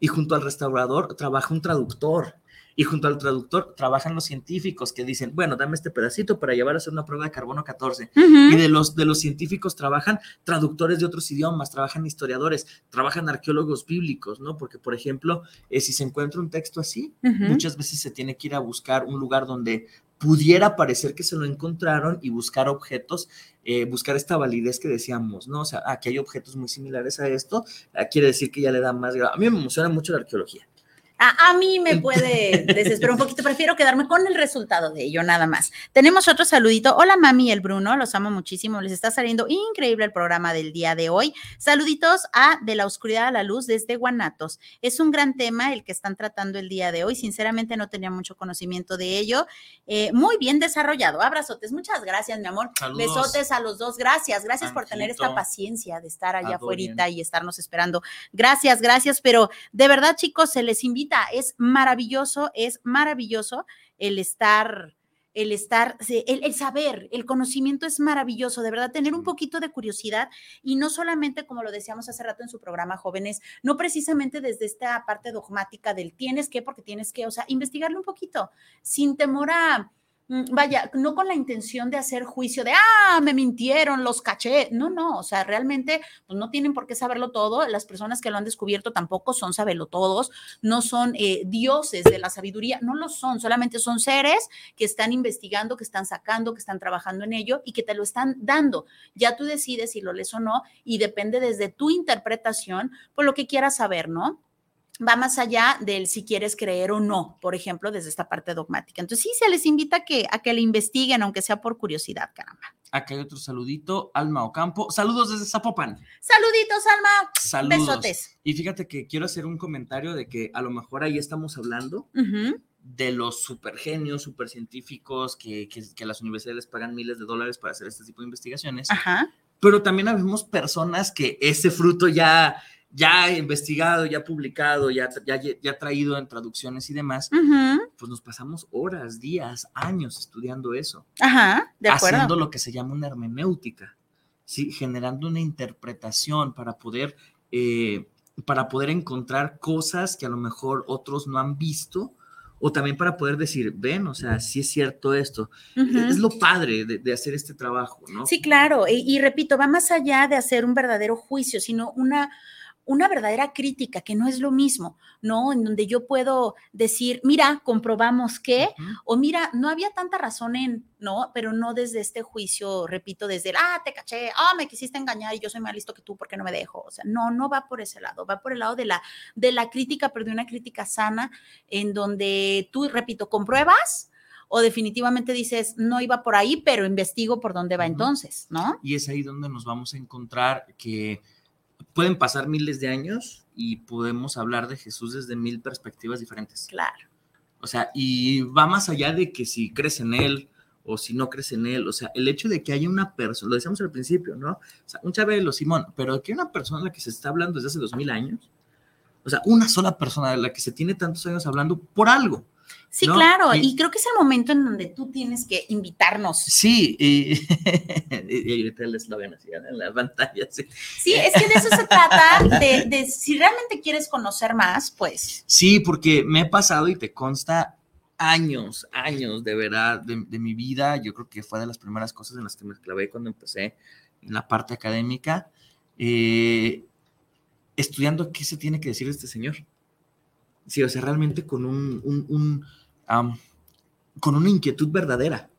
Y junto al restaurador trabaja un traductor. Y junto al traductor trabajan los científicos que dicen, bueno, dame este pedacito para llevar a hacer una prueba de carbono 14. Ujú. Y de los, de los científicos trabajan traductores de otros idiomas, trabajan historiadores, trabajan arqueólogos bíblicos, ¿no? Porque, por ejemplo, eh, si se encuentra un texto así, muchas veces se tiene que ir a buscar un lugar donde pudiera parecer que se lo encontraron y buscar objetos, eh, buscar esta validez que decíamos, ¿no? O sea, aquí hay objetos muy similares a esto, ah, quiere decir que ya le da más grado. A mí me emociona mucho la arqueología. A, mí me puede desesperar un poquito, prefiero quedarme con el resultado de ello, nada más. Tenemos otro saludito. Hola, mami, el Bruno, los amo muchísimo. Les está saliendo increíble el programa del día de hoy. Saluditos a De la Oscuridad a la Luz desde Guanatos. Es un gran tema el que están tratando el día de hoy. Sinceramente, no tenía mucho conocimiento de ello. Eh, muy bien desarrollado. Abrazotes. Muchas gracias, mi amor. Besotes a los dos. Gracias. Gracias por tener esta paciencia de estar allá afuera y estarnos esperando. Gracias, gracias. Pero de verdad, chicos, se les invita es maravilloso, es maravilloso el estar el estar, el, saber, el conocimiento es maravilloso, de verdad, tener un poquito de curiosidad y no solamente, como lo decíamos hace rato en su programa, jóvenes, no precisamente desde esta parte dogmática del tienes que, porque tienes que, o sea, investigarlo un poquito, sin temor a, vaya, no con la intención de hacer juicio de, ah, me mintieron, los caché. No, no, o sea, realmente pues, no tienen por qué saberlo todo. Las personas que lo han descubierto tampoco son saberlo todos, no son eh, dioses de la sabiduría, no lo son, solamente son seres que están investigando, que están sacando, que están trabajando en ello y que te lo están dando. Ya tú decides si lo lees o no y depende desde tu interpretación por lo que quieras saber, ¿no? Va más allá del si quieres creer o no, por ejemplo, desde esta parte dogmática. Entonces sí, se les invita a que, a que le investiguen, aunque sea por curiosidad, caramba. Acá hay otro saludito, Alma Ocampo. Saludos desde Zapopan. Saluditos, Alma. Saludos. Besotes. Y fíjate que quiero hacer un comentario de que a lo mejor ahí estamos hablando de los supergenios, supercientíficos que, que, que las universidades les pagan miles de dólares para hacer este tipo de investigaciones. Ajá. Pero también habemos personas que ese fruto ya ya investigado, ya publicado, ya, ya, ya traído en traducciones y demás, pues nos pasamos horas, días, años estudiando eso. Ajá, de acuerdo. Haciendo lo que se llama una hermenéutica, ¿sí? Generando una interpretación para poder, eh, para poder encontrar cosas que a lo mejor otros no han visto o también para poder decir, ven, o sea, sí es cierto esto. Es lo padre de, hacer este trabajo, ¿no? Sí, claro. y, repito, va más allá de hacer un verdadero juicio, sino una, una verdadera crítica, que no es lo mismo, ¿no? En donde yo puedo decir, mira, comprobamos que, o mira, no había tanta razón en, ¿no? Pero no desde este juicio, repito, desde el, ah, te caché, ah, me quisiste engañar y yo soy más listo que tú porque no me dejo. O sea, no, no va por ese lado, va por el lado de la, de la crítica, pero de una crítica sana, en donde tú, repito, compruebas, o definitivamente dices, no iba por ahí, pero investigo por dónde va entonces, ¿no? Y es ahí donde nos vamos a encontrar que pueden pasar miles de años y podemos hablar de Jesús desde mil perspectivas diferentes. Claro. O sea, y va más allá de que si crees en Él o si no crees en Él. O sea, el hecho de que haya una persona, lo decíamos al principio, ¿no? O sea, un Chabelo, Simón, pero que una persona de la que se está hablando desde hace dos mil años, o sea, una sola persona de la que se tiene tantos años hablando por algo. Sí, claro, y, creo que es el momento en donde tú tienes que invitarnos. Sí, y, y ahorita el eslogan así en la pantalla. Sí. sí. es que de eso se trata, de, si realmente quieres conocer más, pues. Sí, porque me he pasado y te consta años, años de verdad de, mi vida. Yo creo que fue de las primeras cosas en las que me clavé cuando empecé en la parte académica, eh, estudiando qué se tiene que decir este señor. Sí, o sea, realmente con un con una inquietud verdadera.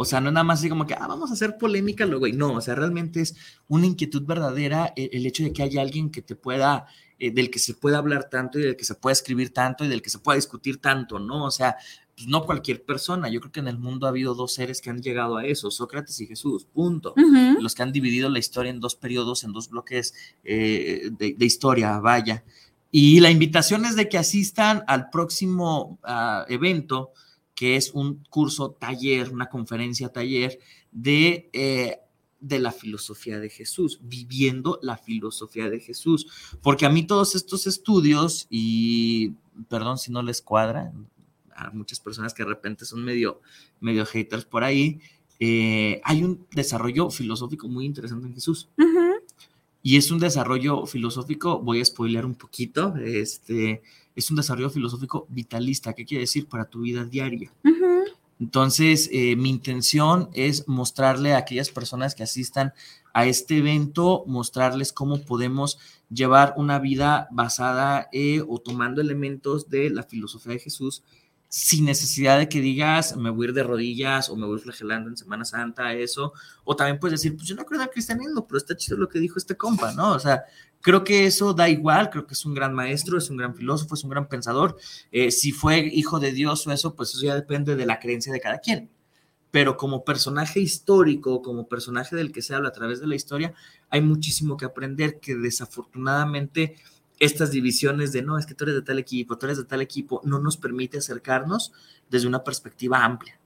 O sea, no nada más así como que, ah, vamos a hacer polémica luego. Y no, o sea, realmente es una inquietud verdadera el, hecho de que haya alguien que te pueda, eh, del que se pueda hablar tanto y del que se pueda escribir tanto y del que se pueda discutir tanto, ¿no? O sea, pues no cualquier persona. Yo creo que en el mundo ha habido dos seres que han llegado a eso, Sócrates y Jesús, punto. Los que han dividido la historia en dos periodos, en dos bloques eh, de, de, historia, vaya. Y la invitación es de que asistan al próximo ah, evento, que es un curso taller, una conferencia taller de, eh, de la filosofía de Jesús, viviendo la filosofía de Jesús. Porque a mí todos estos estudios, y perdón si no les cuadra, a muchas personas que de repente son medio, medio haters por ahí, eh, hay un desarrollo filosófico muy interesante en Jesús. Y es un desarrollo filosófico, voy a spoilear un poquito, este, es un desarrollo filosófico vitalista. ¿Qué quiere decir? Para tu vida diaria. Entonces, eh, mi intención es mostrarle a aquellas personas que asistan a este evento, mostrarles cómo podemos llevar una vida basada eh, o tomando elementos de la filosofía de Jesús sin necesidad de que digas, me voy a ir de rodillas o me voy flagelando en Semana Santa, eso. O también puedes decir, pues yo no creo en el cristianismo, pero está chido lo que dijo este compa, ¿no? O sea, creo que eso da igual, creo que es un gran maestro, es un gran filósofo, es un gran pensador. Eh, si fue hijo de Dios o eso, pues eso ya depende de la creencia de cada quien. Pero como personaje histórico, como personaje del que se habla a través de la historia, hay muchísimo que aprender que desafortunadamente estas divisiones de no, es que tú eres de tal equipo, tú eres de tal equipo, no nos permite acercarnos desde una perspectiva amplia.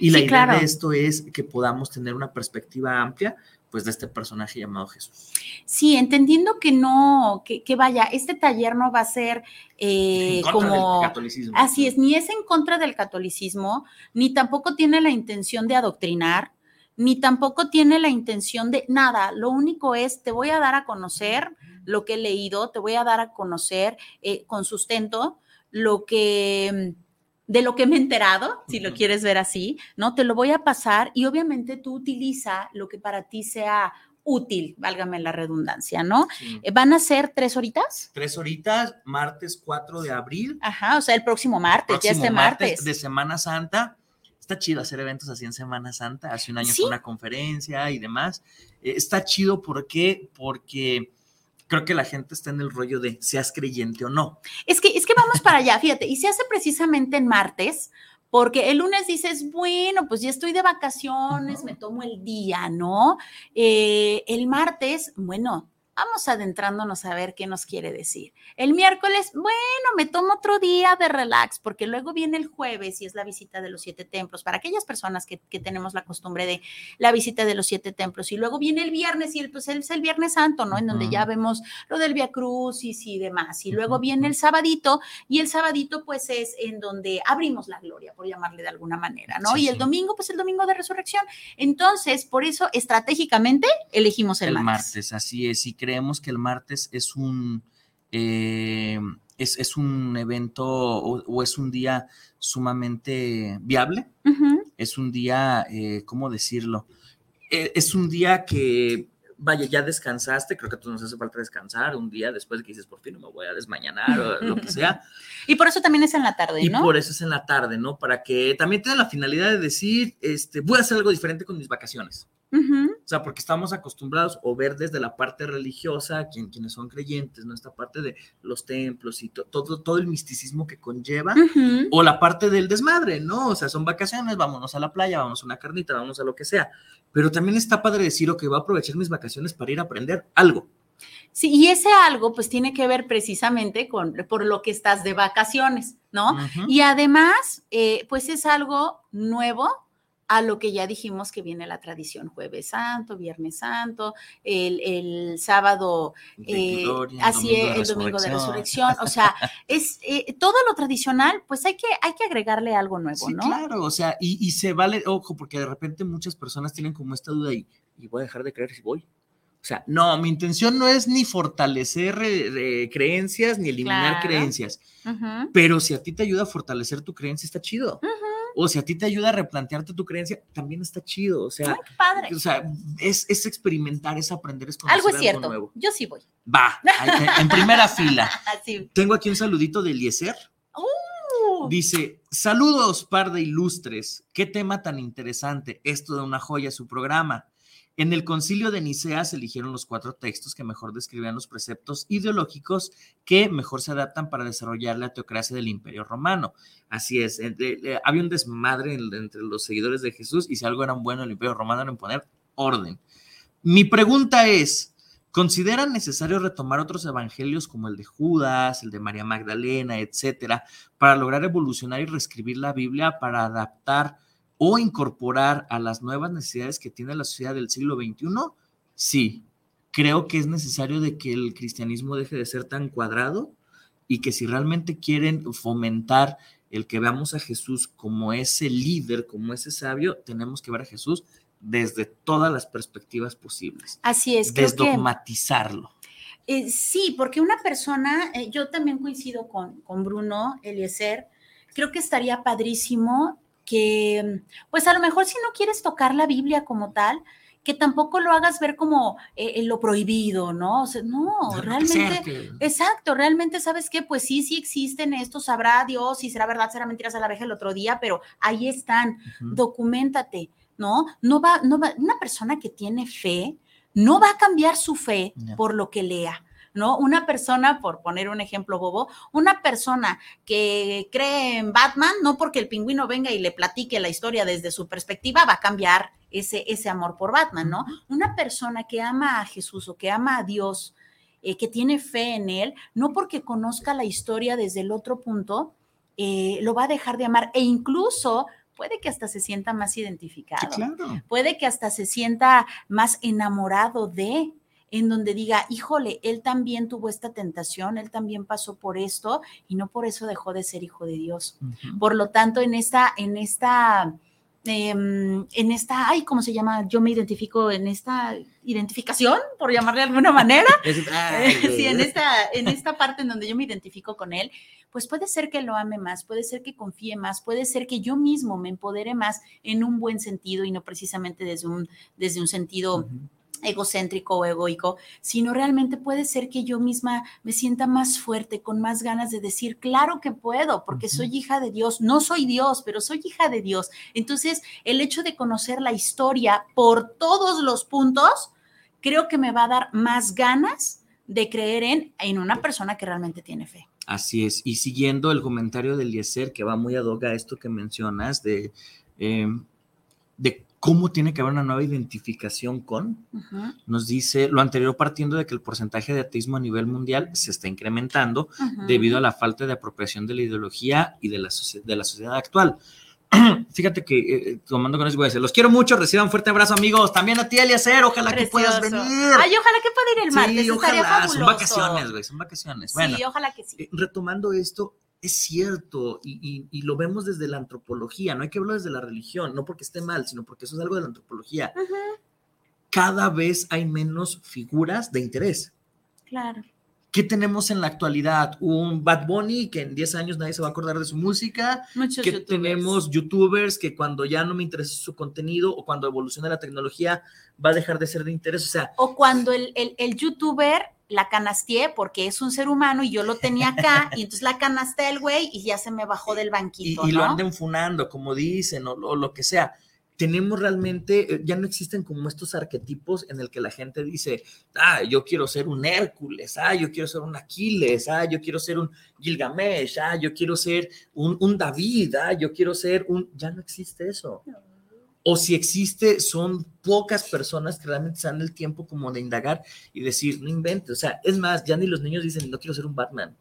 Y la idea de esto es que podamos tener una perspectiva amplia, pues, de este personaje llamado Jesús. Sí, entendiendo que no, que, vaya, este taller no va a ser eh, como... catolicismo. Así es, ni es en contra del catolicismo, ni tampoco tiene la intención de adoctrinar, ni tampoco tiene la intención de nada. Lo único es, te voy a dar a conocer lo que he leído, te voy a dar a conocer eh, con sustento lo que mm, de lo que me he enterado, si lo quieres ver así, ¿no? Te lo voy a pasar y obviamente tú utiliza lo que para ti sea útil, válgame la redundancia, ¿no? Eh, ¿Van a ser tres horitas? Tres horitas, martes 4 de abril. Ajá, o sea, el próximo martes, ya este martes, De Semana Santa. Está chido hacer eventos así en Semana Santa. Hace un año fue una conferencia y demás. Eh, está chido, ¿por qué? Porque creo que la gente está en el rollo de seas creyente o no. Es que, es que vamos para allá, fíjate, y se hace precisamente en martes, porque el lunes dices, bueno, pues ya estoy de vacaciones, me tomo el día, ¿no? Eh, el martes, bueno, Vamos adentrándonos a ver qué nos quiere decir. El miércoles, bueno, me tomo otro día de relax, porque luego viene el jueves y es la visita de los siete templos, para aquellas personas que, tenemos la costumbre de la visita de los siete templos. Y luego viene el viernes y el, pues es el Viernes Santo, ¿no? En donde ya vemos lo del Via Crucis y demás. Y luego viene el sabadito, y el sabadito, pues es en donde abrimos la gloria, por llamarle de alguna manera, ¿no? y el domingo, pues el domingo de resurrección. Entonces, por eso, estratégicamente, elegimos el, el martes. Así es, y creemos que el martes es un, eh, es, un evento o, es un día sumamente viable. Es un día, eh, ¿cómo decirlo? Eh, es un día que, vaya, ya descansaste, creo que a todos nos hace falta descansar un día después de que dices, por fin no me voy a desmañanar o lo que sea. Y por eso también es en la tarde, ¿no? Y por eso es en la tarde, ¿no? Para que también tenga la finalidad de decir, este, voy a hacer algo diferente con mis vacaciones. O sea, porque estamos acostumbrados o ver desde la parte religiosa, quien, quienes son creyentes, ¿no? Esta parte de los templos y todo, todo el misticismo que conlleva, o la parte del desmadre, ¿no? O sea, son vacaciones, vámonos a la playa, vamos a una carnita, vamos a lo que sea. Pero también está padre decir, que voy a aprovechar mis vacaciones para ir a aprender algo. Sí, y ese algo pues tiene que ver precisamente con por lo que estás de vacaciones, ¿no? Y además, eh, pues es algo nuevo, a lo que ya dijimos que viene la tradición jueves santo, viernes santo, el, sábado, eh, así es, el domingo de resurrección, o sea, es eh, todo lo tradicional, pues hay que, hay que agregarle algo nuevo, ¿no? Claro, o sea, y, se vale, ojo, porque de repente muchas personas tienen como esta duda y, y voy a dejar de creer si voy. O sea, no, mi intención no es ni fortalecer eh, creencias ni eliminar creencias, pero si a ti te ayuda a fortalecer tu creencia, está chido o si a ti te ayuda a replantearte tu creencia, también está chido. O sea, O sea, es, experimentar, es aprender, es conocer algo, es cierto. nuevo. Yo sí voy. Va, en primera fila. Tengo aquí un saludito de Eliezer. Uh. Dice, saludos, par de ilustres. Qué tema tan interesante. Esto de una joya su programa. En el concilio de Nicea se eligieron los cuatro textos que mejor describían los preceptos ideológicos que mejor se adaptan para desarrollar la teocracia del imperio romano. Así es, había un desmadre entre los seguidores de Jesús y si algo era bueno el imperio romano era en poner orden. Mi pregunta es, ¿consideran necesario retomar otros evangelios como el de Judas, el de María Magdalena, etcétera, para lograr evolucionar y reescribir la Biblia para adaptar o incorporar a las nuevas necesidades que tiene la sociedad del siglo XXI? Sí, creo que es necesario de que el cristianismo deje de ser tan cuadrado y que si realmente quieren fomentar el que veamos a Jesús como ese líder, como ese sabio, tenemos que ver a Jesús desde todas las perspectivas posibles. Así es. Desdogmatizarlo. Eh, sí, porque una persona, eh, yo también coincido con, con Bruno Eliezer, creo que estaría padrísimo que, pues a lo mejor si no quieres tocar la Biblia como tal, que tampoco lo hagas ver como eh, lo prohibido, ¿no? O sea, no, realmente, exacto, realmente sabes que pues sí, sí existen estos, sabrá Dios si será verdad, será mentira, se la veja el otro día, pero ahí están, documentate, ¿no? No va, no va, una persona que tiene fe, no va a cambiar su fe por lo que lea. ¿No? Una persona, por poner un ejemplo bobo, una persona que cree en Batman, no porque el pingüino venga y le platique la historia desde su perspectiva, va a cambiar ese, ese amor por Batman, ¿no? Una persona que ama a Jesús o que ama a Dios, eh, que tiene fe en él, no porque conozca la historia desde el otro punto, eh, lo va a dejar de amar e incluso puede que hasta se sienta más identificado. Puede que hasta se sienta más enamorado de, en donde diga, híjole, él también tuvo esta tentación, él también pasó por esto y no por eso dejó de ser hijo de Dios. Por lo tanto, en esta, en esta, em, en esta, ay, ¿cómo se llama? Yo me identifico en esta identificación, por llamarle de alguna manera. sí, en esta, en esta parte en donde yo me identifico con él, pues puede ser que lo ame más, puede ser que confíe más, puede ser que yo mismo me empodere más en un buen sentido y no precisamente desde un, desde un sentido... egocéntrico o egoico, sino realmente puede ser que yo misma me sienta más fuerte, con más ganas de decir, claro que puedo, porque soy hija de Dios, no soy Dios, pero soy hija de Dios. Entonces, el hecho de conocer la historia por todos los puntos, creo que me va a dar más ganas de creer en, en una persona que realmente tiene fe. Así es. Y siguiendo el comentario de Eliezer, que va muy ad hoc a esto que mencionas, de, em, de cómo tiene que haber una nueva identificación con, nos dice lo anterior partiendo de que el porcentaje de ateísmo a nivel mundial se está incrementando debido a la falta de apropiación de la ideología y de la, de la sociedad actual. Fíjate que, eh, tomando con eso, voy a decir, los quiero mucho, reciban un fuerte abrazo, amigos. También a ti, Eliezer, ojalá que puedas venir. Ay, ojalá que pueda ir el martes, sí, ojalá, Son vacaciones, güey, son vacaciones. sí, ojalá que sí. Eh, retomando esto, es cierto, y, lo vemos desde la antropología, no hay que verlo desde la religión, no porque esté mal, sino porque eso es algo de la antropología. Cada vez hay menos figuras de interés. Claro. ¿Qué tenemos en la actualidad? Un Bad Bunny que en 10 años nadie se va a acordar de su música. Muchos que tenemos youtubers que cuando ya no me interesa su contenido o cuando evolucione la tecnología va a dejar de ser de interés. O sea. O cuando el, el, youtuber la canasteé porque es un ser humano y yo lo tenía acá y entonces la canasté el güey y ya se me bajó del banquito. Y, lo anden funando, como dicen, o, o lo que sea tenemos realmente, eh, ya no existen como estos arquetipos en el que la gente dice, ah, yo quiero ser un Hércules, ah, yo quiero ser un Aquiles, ah, yo quiero ser un Gilgamesh, ah, yo quiero ser un, un David, ah, yo quiero ser un, ya no existe eso. O si existe, son pocas personas que realmente se dan el tiempo como de indagar y decir, no inventes, o sea, es más, ya ni los niños dicen, no quiero ser un Batman.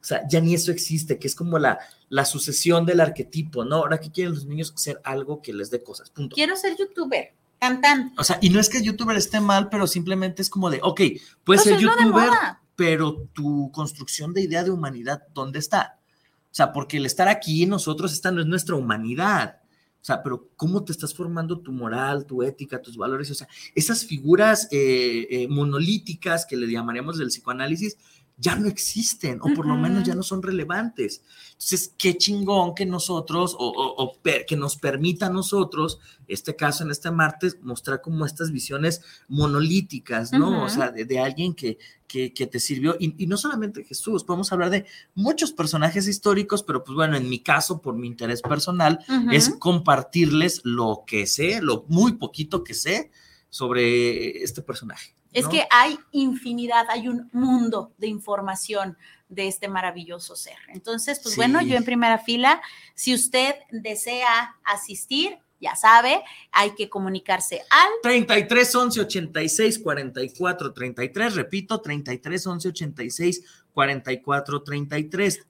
O sea, ya ni eso existe, que es como la, la sucesión del arquetipo, ¿no? Ahora que quieren los niños ser algo que les dé cosas, punto. Quiero ser youtuber, cantante. O sea, y no es que youtuber esté mal, pero simplemente es como de, ok, puedes ser youtuber, pero tu construcción de idea de humanidad, ¿dónde está? O sea, porque el estar aquí, nosotros, esta no es nuestra humanidad. O sea, pero ¿cómo te estás formando tu moral, tu ética, tus valores? O sea, esas figuras eh, eh, monolíticas que le llamaríamos del psicoanálisis, ya no existen o por lo menos ya no son relevantes. Entonces, qué chingón que nosotros o, que nos permita a nosotros, este caso en este martes, mostrar como estas visiones monolíticas, ¿no? O sea, de, alguien que, que, te sirvió, y, no solamente Jesús, podemos hablar de muchos personajes históricos, pero pues bueno, en mi caso, por mi interés personal, es compartirles lo que sé, lo muy poquito que sé sobre este personaje. Es que hay infinidad, hay un mundo de información de este maravilloso ser. Entonces, pues bueno, yo en primera fila, si usted desea asistir, ya sabe, hay que comunicarse al 33 11 86 44 33, repito, 33 11 86 44 33.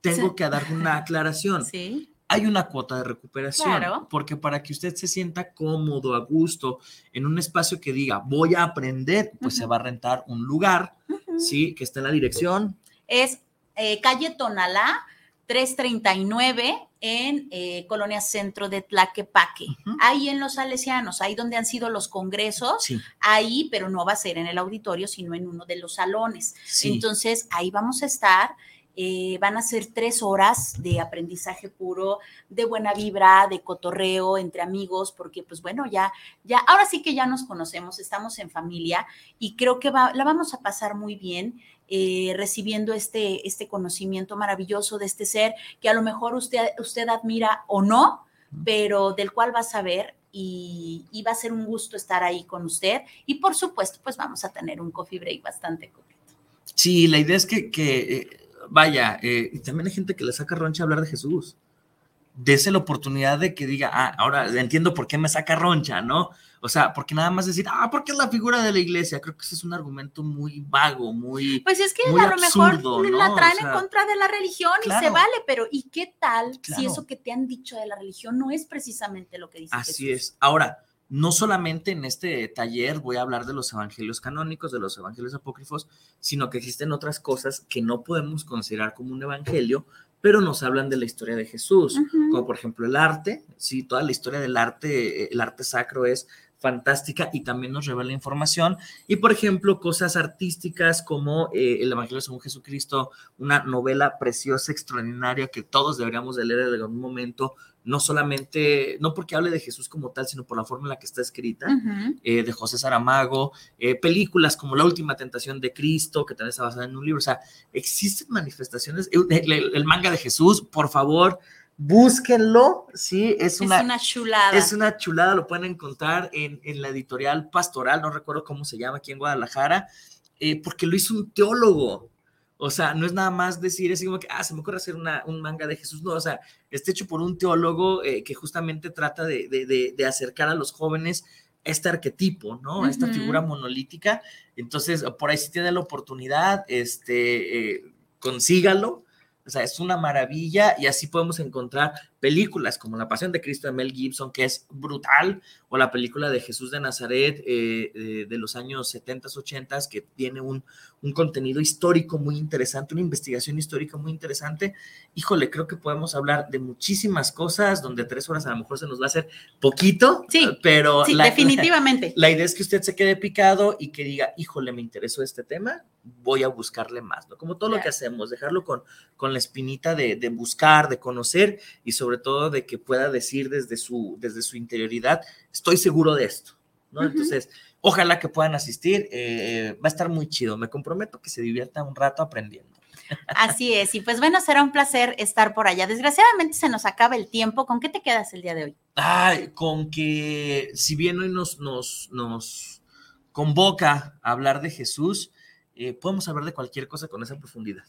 Tengo que dar una aclaración. Sí hay una cuota de recuperación, porque para que usted se sienta cómodo, a gusto, en un espacio que diga, voy a aprender, pues se va a rentar un lugar, ¿sí? Que está en la dirección. Es eh, calle Tonalá, 339 en eh, Colonia Centro de Tlaquepaque, ahí en los Salesianos, ahí donde han sido los congresos, ahí, pero no va a ser en el auditorio, sino en uno de los salones. Entonces, ahí vamos a estar Eh, van a ser tres horas de aprendizaje puro, de buena vibra, de cotorreo entre amigos, porque pues bueno, ya, ya, ahora sí que ya nos conocemos, estamos en familia y creo que la vamos a pasar muy bien. Eh, recibiendo este, este conocimiento maravilloso de este ser que a lo mejor usted, usted admira o no, pero del cual va a saber y, va a ser un gusto estar ahí con usted. Y por supuesto, pues vamos a tener un coffee break bastante completo. Sí, la idea es que, eh, vaya, eh, también hay gente que le saca roncha hablar de Jesús. Dese la oportunidad de que diga, ah, ahora entiendo por qué me saca roncha, ¿no? O sea, porque nada más decir, ah, porque es la figura de la iglesia. Creo que ese es un argumento muy vago, muy. Pues es que a lo mejor la traen en contra de la religión y se vale, pero ¿y qué tal si eso que te han dicho de la religión no es precisamente lo que dice Así es. Ahora, no solamente en este taller voy a hablar de los evangelios canónicos, de los evangelios apócrifos, sino que existen otras cosas que no podemos considerar como un evangelio, pero nos hablan de la historia de Jesús, como por ejemplo el arte, sí, toda la historia del arte, el arte sacro es fantástica y también nos revela información. Y por ejemplo, cosas artísticas como eh, El Evangelio según Jesucristo, una novela preciosa, extraordinaria que todos deberíamos de leer en algún momento, no solamente, no porque hable de Jesús como tal, sino por la forma en la que está escrita, eh, de José Saramago, eh, películas como La Última Tentación de Cristo, que también está basada en un libro, o sea, existen manifestaciones, el manga de Jesús, por favor, búsquenlo, sí, es una, es una chulada. Es una chulada, lo pueden encontrar en, la editorial Pastoral, no recuerdo cómo se llama aquí en Guadalajara, eh, porque lo hizo un teólogo. O sea, no es nada más decir, es como que, ah, se me ocurre hacer una, un manga de Jesús, no, o sea, está hecho por un teólogo eh, que justamente trata de, acercar a los jóvenes este arquetipo, ¿no? Esta figura monolítica. Entonces, por ahí si tiene la oportunidad, este, eh, consígalo o sea, es una maravilla y así podemos encontrar películas como La Pasión de Cristo de Mel Gibson, que es brutal, o la película de Jesús de Nazaret eh, eh, de los años 70, 80, que tiene un, un, contenido histórico muy interesante, una investigación histórica muy interesante. Híjole, creo que podemos hablar de muchísimas cosas, donde tres horas a lo mejor se nos va a hacer poquito, sí, pero definitivamente. La, idea es que usted se quede picado y que diga, híjole, me interesó este tema, voy a buscarle más, ¿no? Como todo lo que hacemos, dejarlo con, con la espinita de, de buscar, de conocer y sobre todo de que pueda decir desde su, desde su interioridad, estoy seguro de esto, ¿no? Entonces, ojalá que puedan asistir, eh, va a estar muy chido, me comprometo que se divierta un rato aprendiendo. Así es, y pues bueno, será un placer estar por allá. Desgraciadamente se nos acaba el tiempo. ¿Con qué te quedas el día de hoy? Ay, con que si bien hoy nos, nos, nos convoca a hablar de Jesús, eh, podemos hablar de cualquier cosa con esa profundidad.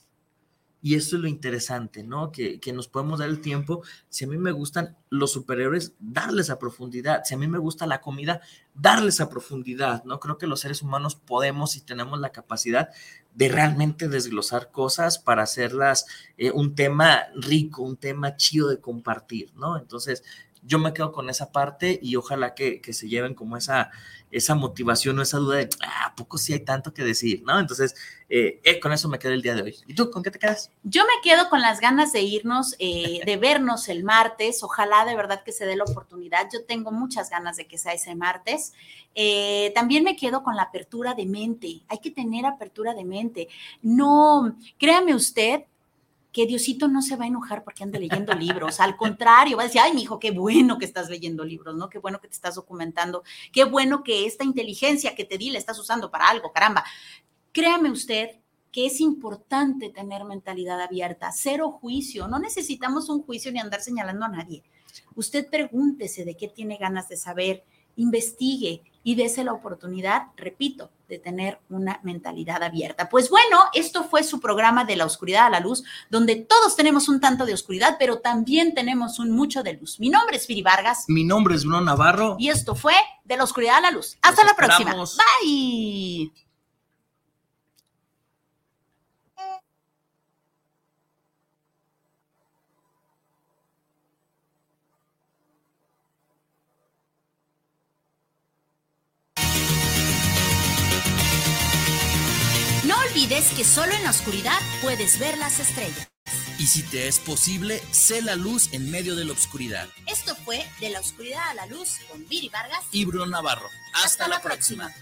Y eso es lo interesante, ¿no? Que, nos podemos dar el tiempo. Si a mí me gustan los superhéroes, darles a profundidad. Si a mí me gusta la comida, darles a profundidad, ¿no? Creo que los seres humanos podemos y tenemos la capacidad de realmente desglosar cosas para hacerlas eh, un tema rico, un tema chido de compartir, ¿no? Entonces, yo me quedo con esa parte y ojalá que, se lleven como esa, esa motivación o esa duda de, ah, ¿a poco sí hay tanto que decir? ¿No? Entonces, eh, eh, con eso me quedo el día de hoy. ¿Y tú, con qué te quedas? Yo me quedo con las ganas de irnos, eh, de vernos el martes. Ojalá de verdad que se dé la oportunidad. Yo tengo muchas ganas de que sea ese martes. también me quedo con la apertura de mente. Hay que tener apertura de mente. No, créame usted, que Diosito no se va a enojar porque ande leyendo libros. Al contrario, va a decir, ay, mi hijo, qué bueno que estás leyendo libros, ¿no? Qué bueno que te estás documentando. Qué bueno que esta inteligencia que te di la estás usando para algo, caramba. Créame usted que es importante tener mentalidad abierta, cero juicio. No necesitamos un juicio ni andar señalando a nadie. Usted pregúntese de qué tiene ganas de saber, investigue y dése la oportunidad, repito, de tener una mentalidad abierta. Pues bueno, esto fue su programa de la oscuridad a la luz, donde todos tenemos un tanto de oscuridad, pero también tenemos un mucho de luz. Mi nombre es Firi Vargas. Mi nombre es Bruno Navarro. Y esto fue de la oscuridad a la luz. Hasta la próxima. Bye. Olvides que solo en la oscuridad puedes ver las estrellas. Y si te es posible, sé la luz en medio de la oscuridad. Esto fue De la oscuridad a la luz con Viri Vargas y Bruno Navarro. Hasta, la, próxima.